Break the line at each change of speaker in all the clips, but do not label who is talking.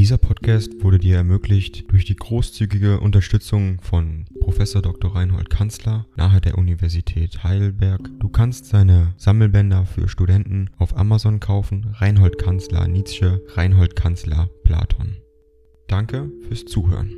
Dieser Podcast wurde dir ermöglicht durch die großzügige Unterstützung von Professor Dr. Reinhold Kanzler nahe der Universität Heidelberg. Du kannst seine Sammelbänder für Studenten auf Amazon kaufen. Reinhold Kanzler Nietzsche, Reinhold Kanzler Platon. Danke fürs Zuhören.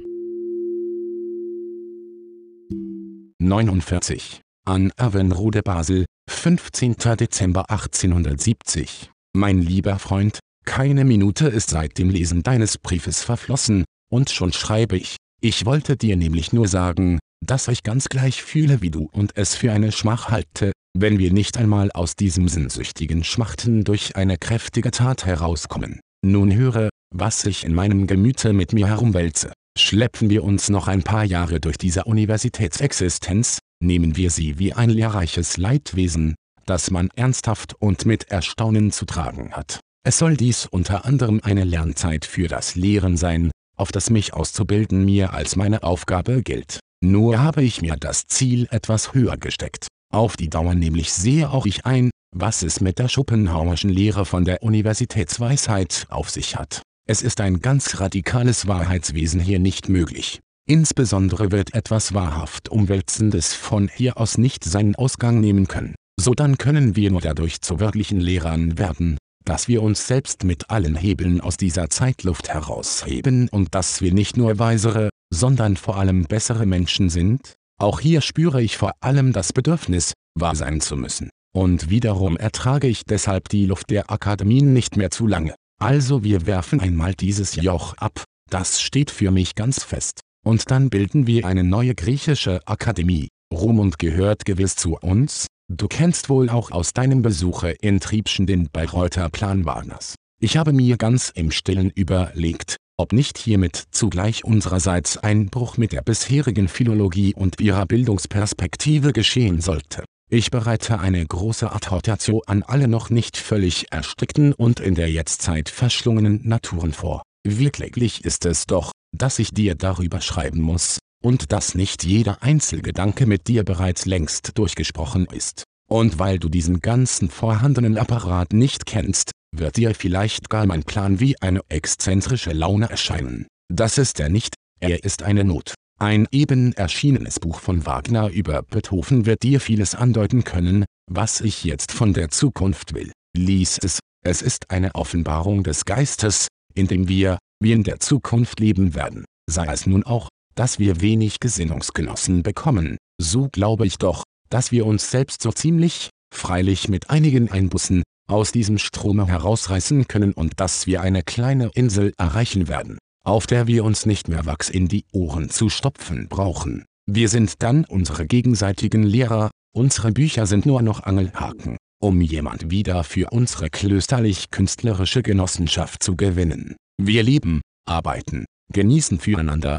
49. An Avenrode Basel, 15. Dezember 1870. Mein lieber Freund, keine Minute ist seit dem Lesen deines Briefes verflossen, und schon schreibe ich. Ich wollte dir nämlich nur sagen, dass ich ganz gleich fühle wie du und es für eine Schmach halte, wenn wir nicht einmal aus diesem sinnsüchtigen Schmachten durch eine kräftige Tat herauskommen. Nun höre, was ich in meinem Gemüte mit mir herumwälze. Schleppen wir uns noch ein paar Jahre durch diese Universitätsexistenz, nehmen wir sie wie ein lehrreiches Leidwesen, das man ernsthaft und mit Erstaunen zu tragen hat. Es soll dies unter anderem eine Lernzeit für das Lehren sein, auf das mich auszubilden mir als meine Aufgabe gilt. Nur habe ich mir das Ziel etwas höher gesteckt. Auf die Dauer nämlich sehe auch ich ein, was es mit der Schopenhauerschen Lehre von der Universitätsweisheit auf sich hat. Es ist ein ganz radikales Wahrheitswesen hier nicht möglich. Insbesondere wird etwas wahrhaft Umwälzendes von hier aus nicht seinen Ausgang nehmen können. So dann können wir nur dadurch zu wirklichen Lehrern werden, dass wir uns selbst mit allen Hebeln aus dieser Zeitluft herausheben und dass wir nicht nur weisere, sondern vor allem bessere Menschen sind? Auch hier spüre ich vor allem das Bedürfnis, wahr sein zu müssen. Und wiederum ertrage ich deshalb die Luft der Akademien nicht mehr zu lange. Also wir werfen einmal dieses Joch ab, das steht für mich ganz fest. Und dann bilden wir eine neue griechische Akademie. Ruhmund gehört gewiss zu uns, Du kennst wohl auch aus deinem Besuche in Triebschen den Bayreuther Plan Wagners. Ich habe mir ganz im Stillen überlegt, ob nicht hiermit zugleich unsererseits ein Bruch mit der bisherigen Philologie und ihrer Bildungsperspektive geschehen sollte. Ich bereite eine große Adhortatio an alle noch nicht völlig erstickten und in der Jetztzeit verschlungenen Naturen vor. Wirklich ist es doch, dass ich dir darüber schreiben muss, und dass nicht jeder Einzelgedanke mit dir bereits längst durchgesprochen ist. Und weil du diesen ganzen vorhandenen Apparat nicht kennst, wird dir vielleicht gar mein Plan wie eine exzentrische Laune erscheinen. Das ist er nicht, er ist eine Not. Ein eben erschienenes Buch von Wagner über Beethoven wird dir vieles andeuten können, was ich jetzt von der Zukunft will. Lies es, es ist eine Offenbarung des Geistes, in dem wir, wie in der Zukunft leben werden, sei es nun auch, dass wir wenig Gesinnungsgenossen bekommen, so glaube ich doch, dass wir uns selbst so ziemlich, freilich mit einigen Einbußen, aus diesem Strome herausreißen können und dass wir eine kleine Insel erreichen werden, auf der wir uns nicht mehr Wachs in die Ohren zu stopfen brauchen. Wir sind dann unsere gegenseitigen Lehrer, unsere Bücher sind nur noch Angelhaken, um jemand wieder für unsere klösterlich-künstlerische Genossenschaft zu gewinnen. Wir leben, arbeiten, genießen füreinander,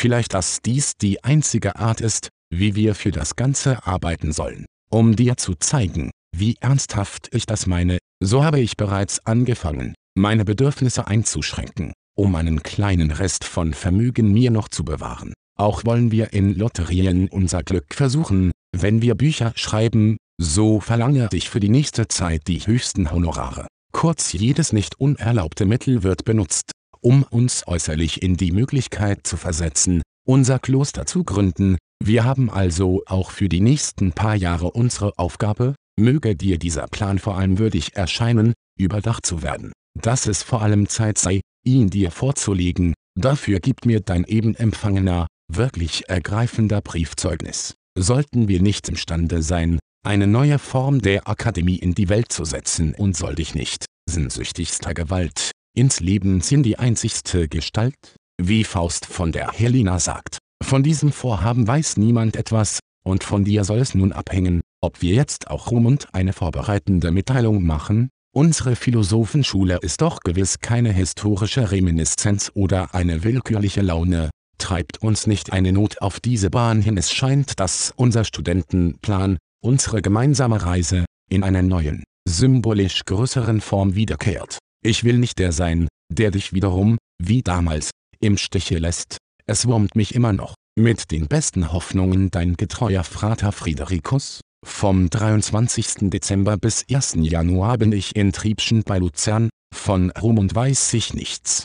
Vielleicht dass dies die einzige Art ist, wie wir für das Ganze arbeiten sollen. Um dir zu zeigen, wie ernsthaft ich das meine, so habe ich bereits angefangen, meine Bedürfnisse einzuschränken, um einen kleinen Rest von Vermögen mir noch zu bewahren. Auch wollen wir in Lotterien unser Glück versuchen, wenn wir Bücher schreiben, so verlange ich für die nächste Zeit die höchsten Honorare. Kurz jedes nicht unerlaubte Mittel wird benutzt, um uns äußerlich in die Möglichkeit zu versetzen, unser Kloster zu gründen, wir haben also auch für die nächsten paar Jahre unsere Aufgabe, möge dir dieser Plan vor allem würdig erscheinen, überdacht zu werden, dass es vor allem Zeit sei, ihn dir vorzulegen, dafür gibt mir dein eben empfangener, wirklich ergreifender Briefzeugnis. Sollten wir nicht imstande sein, eine neue Form der Akademie in die Welt zu setzen und soll dich nicht, sinnsüchtigster Gewalt, ins Leben ziehen die einzigste Gestalt, wie Faust von der Helena sagt. Von diesem Vorhaben weiß niemand etwas, und von dir soll es nun abhängen, ob wir jetzt auch Ruhm und eine vorbereitende Mitteilung machen, Unsere Philosophenschule ist doch gewiss keine historische Reminiszenz oder eine willkürliche Laune, treibt uns nicht eine Not auf diese Bahn hin. Es scheint, dass unser Studentenplan, unsere gemeinsame Reise, in einer neuen, symbolisch größeren Form wiederkehrt. Ich will nicht der sein, der dich wiederum, wie damals, im Stiche lässt. Es wurmt mich immer noch. Mit den besten Hoffnungen dein getreuer Frater Friederikus. Vom 23. Dezember bis 1. Januar bin ich in Triebschen bei Luzern, von Rom und weiß ich nichts.